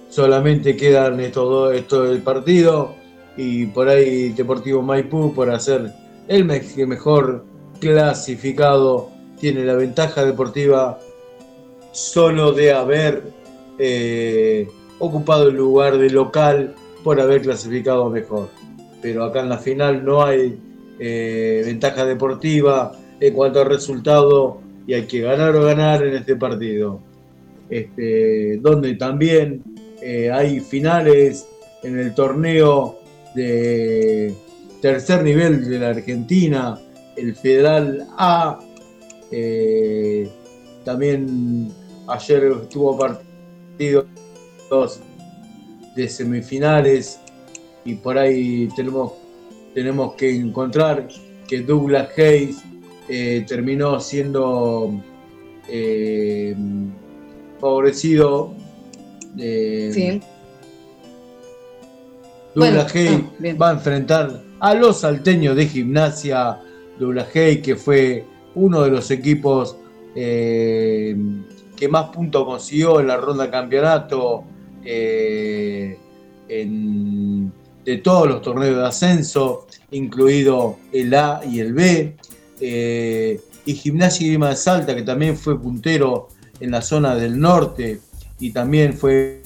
G: solamente quedan estos dos, esto del partido y por ahí Deportivo Maipú por hacer el mejor clasificado tiene la ventaja deportiva solo de haber eh, ocupado el lugar de local por haber clasificado mejor. Pero acá en la final no hay eh, ventaja deportiva en cuanto al resultado y hay que ganar o ganar en este partido. Este, donde también eh, hay finales en el torneo de tercer nivel de la Argentina, el Federal A. Eh, también ayer tuvo partidos de semifinales y por ahí tenemos, tenemos que encontrar que Douglas Hayes eh, terminó siendo eh, favorecido
E: sí
G: Douglas
E: Bueno,
G: Hay
E: ah,
G: va a enfrentar a los salteños de gimnasia. Douglas Hay, que fue uno de los equipos eh, que más puntos consiguió en la ronda de campeonato eh, en- de todos los torneos de ascenso, incluido el A y el B. Eh, y Gimnasia y Grima de Salta, que también fue puntero en la zona del norte y también fue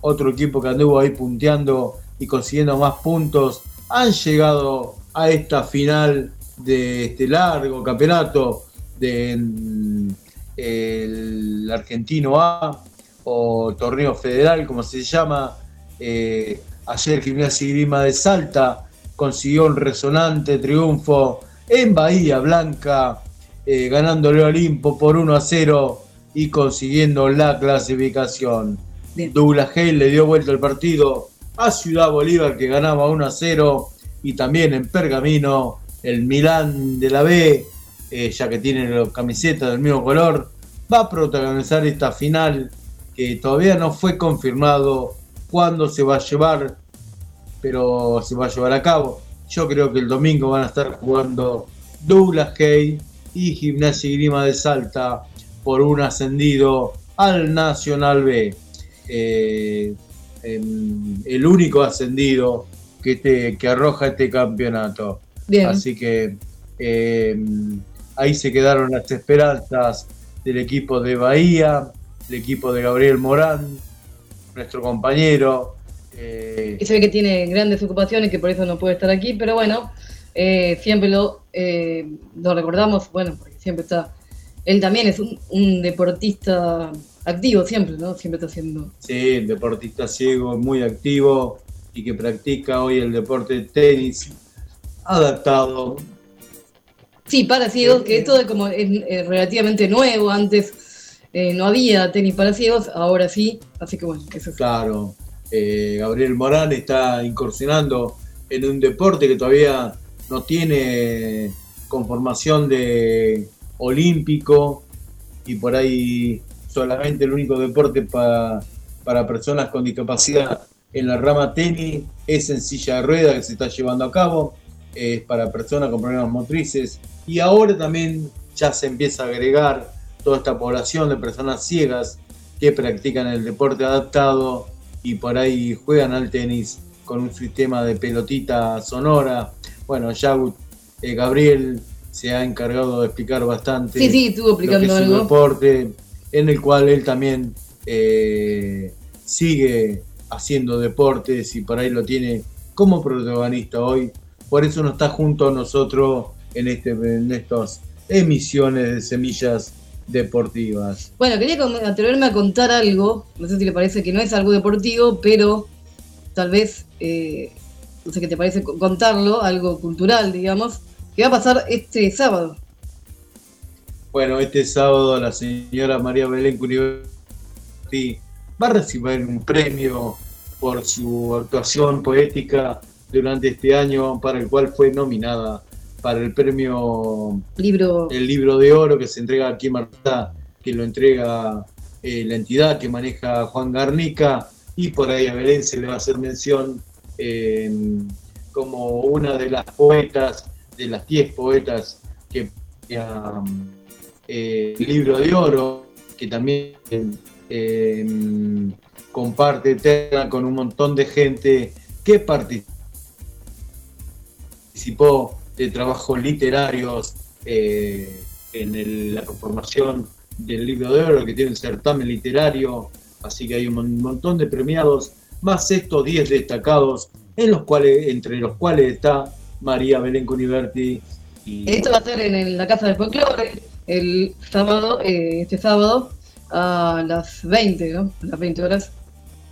G: otro equipo que anduvo ahí punteando y consiguiendo más puntos, han llegado a esta final de este largo campeonato del el Argentino A o Torneo Federal, como se llama. Eh, ayer Gimnasia y Grima de Salta consiguió un resonante triunfo en Bahía Blanca, eh, ganándole a Olimpo por 1 a 0 y consiguiendo la clasificación.
E: Bien.
G: Douglas Hay le dio vuelta al partido a Ciudad Bolívar que ganaba 1 a 0 y también en Pergamino el Milán de la B, eh, ya que tiene las camisetas del mismo color, va a protagonizar esta final que todavía no fue confirmado cuándo se va a llevar, pero se va a llevar a cabo. Yo creo que el domingo van a estar jugando Douglas Hay y Gimnasia y Grima de Salta por un ascendido al Nacional B. Eh, el único ascendido que, te, que arroja este campeonato.
E: Bien.
G: Así que em, ahí se quedaron las esperanzas del equipo de Bahía, el equipo de Gabriel Morán, nuestro compañero. eh,
E: Y se ve que tiene grandes ocupaciones, que por eso no puede estar aquí, pero bueno, eh, siempre lo, eh, lo recordamos, bueno, porque siempre está. Él también es un, un deportista activo, siempre, ¿no? Siempre está haciendo.
G: Sí, deportista ciego, muy activo y que practica hoy el deporte de tenis adaptado.
E: Sí, para ciegos, que esto es como es, relativamente nuevo, antes eh, no había tenis para ciegos, ahora sí, así que bueno, eso es.
G: Claro, eh, Gabriel Morán está incursionando en un deporte que todavía no tiene conformación de olímpico y por ahí solamente el único deporte pa- para personas con discapacidad en la rama tenis es en silla de ruedas que se está llevando a cabo, es para personas con problemas motrices y ahora también ya se empieza a agregar toda esta población de personas ciegas que practican el deporte adaptado y por ahí juegan al tenis con un sistema de pelotita sonora. Bueno, ya eh, Gabriel se ha encargado de explicar bastante
E: Sí, sí, estuvo
G: lo que
E: explicando
G: es un deporte en el cual él también eh, sigue haciendo deportes y por ahí lo tiene como protagonista hoy. Por eso no está junto a nosotros en, este, en estas emisiones de semillas deportivas.
E: Bueno, quería atreverme a contar algo, no sé si le parece que no es algo deportivo, pero tal vez, eh, no sé qué te parece co- contarlo, algo cultural, digamos, que va a pasar este sábado.
G: Bueno, este sábado la señora María Belén Cuniverti va a recibir un premio por su actuación poética durante este año, para el cual fue nominada para el premio
E: Libro,
G: el libro de oro que se entrega aquí en Marta, que lo entrega eh, la entidad que maneja Juan Garnica, y por ahí a Belén se le va a hacer mención eh, como una de las poetas, de las 10 poetas que um, eh, libro de oro, que también eh, comparte terna con un montón de gente que participó de trabajos literarios eh, en la conformación del libro de oro, que tiene el certamen literario, así que hay un mon- montón de premiados, más estos 10 destacados, en los cuales, entre los cuales está María Belén Cuniverti. Y,
E: esto va a ser en la Casa del Folclore, el sábado, eh, este sábado, a las 20, ¿no? A las 20 horas.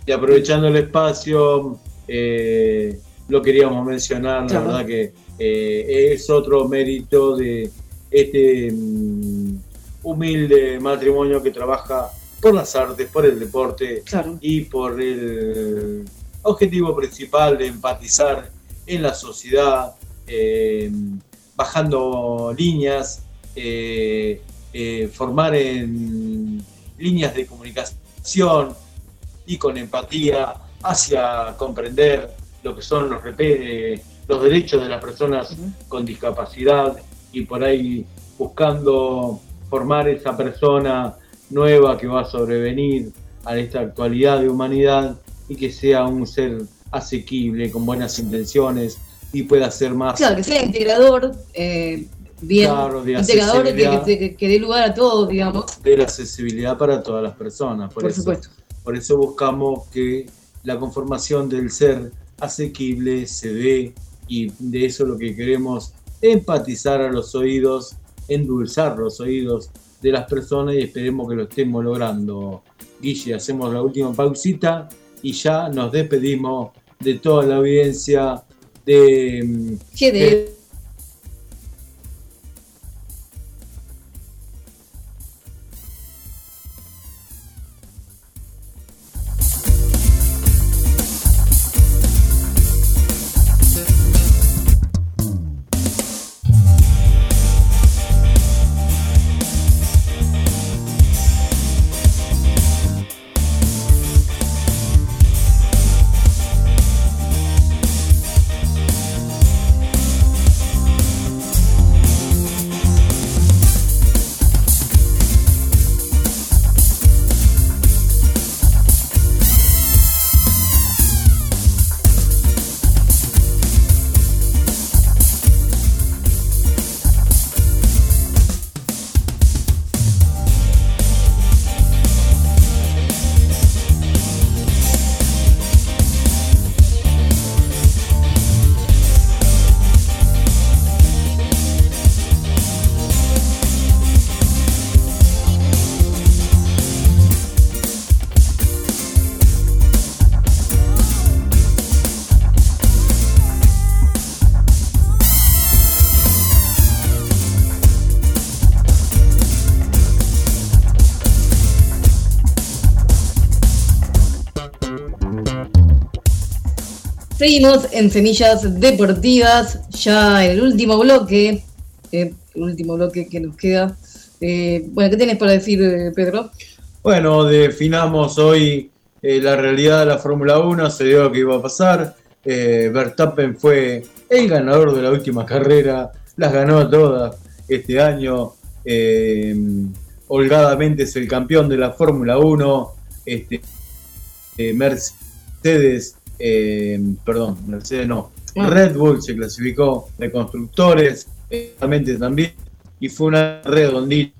G: y aprovechando el espacio, eh, lo queríamos mencionar,
E: Claro.
G: la verdad que eh, es otro mérito de este mm, humilde matrimonio que trabaja por las artes, por el deporte
E: Claro.
G: y por el objetivo principal de empatizar en la sociedad, eh, bajando líneas, eh, eh, formar en líneas de comunicación y con empatía hacia comprender lo que son los, los derechos de las personas con discapacidad y por ahí buscando formar esa persona nueva que va a sobrevenir a esta actualidad de humanidad y que sea un ser asequible, con buenas intenciones y pueda ser más
E: Claro, que sea integrador, eh, bien,
G: Claro, de
E: integrador que,
G: accesibilidad.
E: que- que- que dé lugar a todos, digamos.
G: de la accesibilidad para todas las personas. Por,
E: Por
G: eso,
E: supuesto.
G: Por eso buscamos que la conformación del ser asequible se dé y de eso lo que queremos empatizar a los oídos, endulzar los oídos de las personas y esperemos que lo estemos logrando. Guille, hacemos la última pausita y ya nos despedimos de toda la audiencia de... mm,
E: Seguimos en Semillas Deportivas, ya en el último bloque, eh, el último bloque que nos queda. Eh, bueno, ¿qué tienes para decir, eh, Pedro?
G: Bueno, definamos hoy la realidad de la Fórmula 1, se dio lo que iba a pasar. Verstappen fue el ganador de la última carrera, las ganó todas este año. holgadamente es el campeón de la Fórmula 1. Este, Mercedes, eh, perdón, Mercedes no,
E: Ah.
G: Red Bull se clasificó de constructores, realmente también, y fue una redondita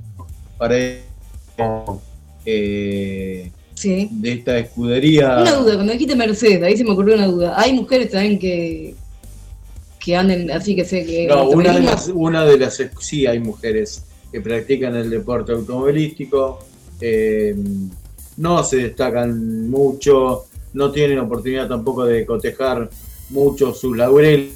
G: para eh,
E: Sí.
G: de esta escudería.
E: Una duda, cuando dijiste Mercedes, ahí se me ocurrió una duda. Hay mujeres también que que anden así que sé que
G: No, una de las, una de las, sí hay mujeres que practican el deporte automovilístico, eh, no se destacan mucho, no tienen oportunidad tampoco de cotejar mucho sus laureles.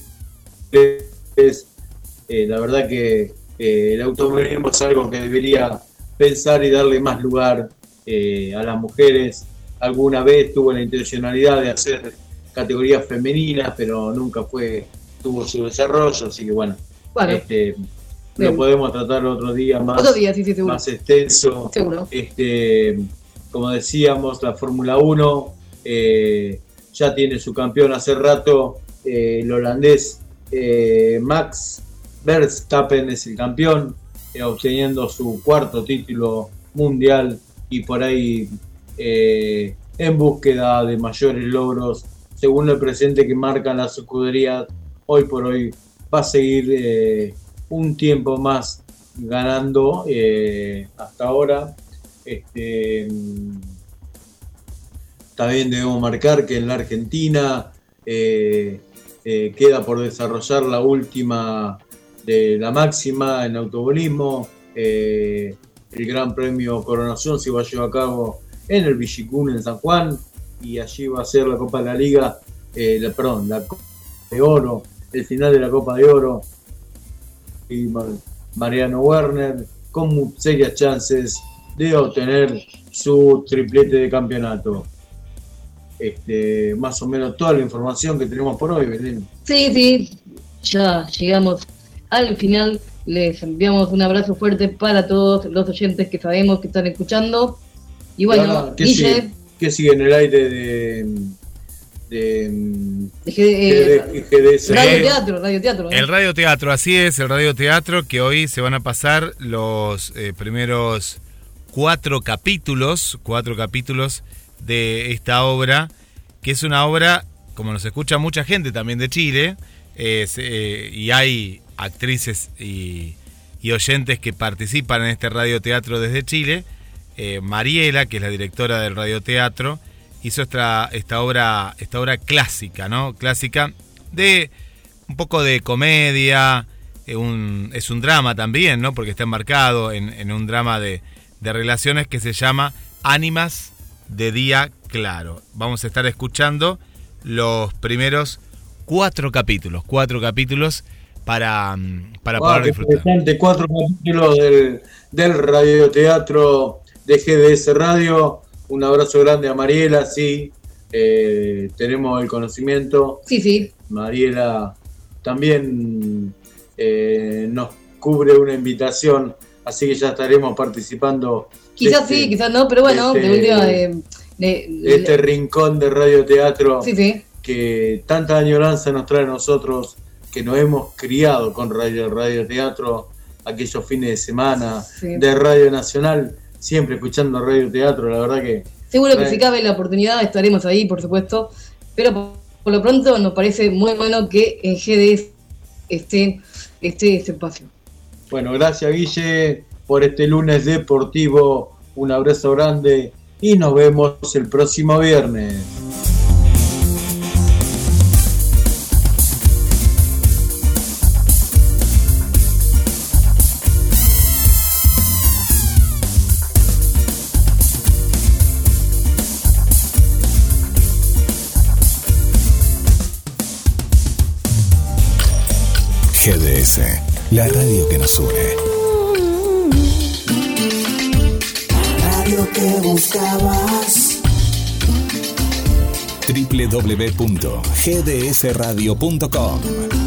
G: Eh, la verdad que eh, el automovilismo es algo que debería pensar y darle más lugar eh, a las mujeres. Alguna vez tuvo la intencionalidad de hacer categorías femeninas, pero nunca fue tuvo su desarrollo, así que bueno,
E: Bueno,
G: este,
E: Bien.
G: lo podemos tratar otro día más,
E: otro día, sí, sí, seguro.
G: más extenso.
E: Seguro.
G: Este, como decíamos, la Fórmula 1 eh, ya tiene su campeón hace rato, eh, el holandés eh, Max Verstappen es el campeón, obteniendo su cuarto título mundial y por ahí en búsqueda de mayores logros, según el presente que marcan las escuderías, hoy por hoy va a seguir un tiempo más ganando hasta ahora. Este, también debemos marcar que en la Argentina eh, eh, queda por desarrollar la última de la máxima en automovilismo. eh, el Gran Premio Coronación se va a llevar a cabo en el Villicún en San Juan y allí va a ser la Copa de la Liga, eh, la- perdón, la Copa de Oro, el final de la Copa de Oro y Mar- Mariano Werner con serias chances de obtener su triplete de campeonato. Este, más o menos toda la información que tenemos por hoy, Belén.
E: Sí, sí, ya llegamos al final. Les enviamos un abrazo fuerte para todos los oyentes que sabemos que están escuchando. Y bueno,
G: ¿qué,
E: Guille,
G: sigue, qué sigue en el aire de, de,
E: De eh,
G: GDS.
E: Radio Teatro, Radio Teatro. ¿no?
I: El Radio Teatro, así es, el Radio Teatro, que hoy se van a pasar los eh, primeros cuatro capítulos, cuatro capítulos de esta obra, que es una obra, como nos escucha mucha gente también de Chile, eh, y hay actrices y, oyentes que participan en este radioteatro desde Chile. Eh, Mariela, que es la directora del radioteatro, hizo esta, esta obra, esta obra clásica, ¿no? Clásica de un poco de comedia, eh, es un drama también, ¿no? Porque está enmarcado en, en un drama de, de relaciones que se llama Ánimas de Día Claro. Vamos a estar escuchando los primeros cuatro capítulos, cuatro capítulos para, mm, para
G: Wow,
I: poder disfrutar.
G: cuatro capítulos del, del radioteatro de GDS Radio. Un abrazo grande a Mariela, sí. eh, tenemos el conocimiento.
E: Sí, sí.
G: Mariela también eh, nos cubre una invitación, así que ya estaremos participando.
E: Quizás
G: este-
E: sí, quizás no, pero bueno,
G: este-
E: de última. eh, de-
G: de este rincón de radioteatro
E: sí, sí.
G: que tanta añoranza nos trae a nosotros, que nos hemos criado con radio, radioteatro, aquellos fines de semana
E: Sí.
G: de Radio Nacional, siempre escuchando radioteatro, la verdad que
E: Seguro que si cabe la oportunidad estaremos ahí, por supuesto. Pero por, por lo pronto nos parece muy bueno que en GDS esté, esté este espacio.
G: Bueno, gracias Guille por este lunes deportivo. Un abrazo grande y nos vemos el próximo viernes.
B: GDS, la radio que nos une.
C: Radio que buscabas.
B: www.gdsradio.com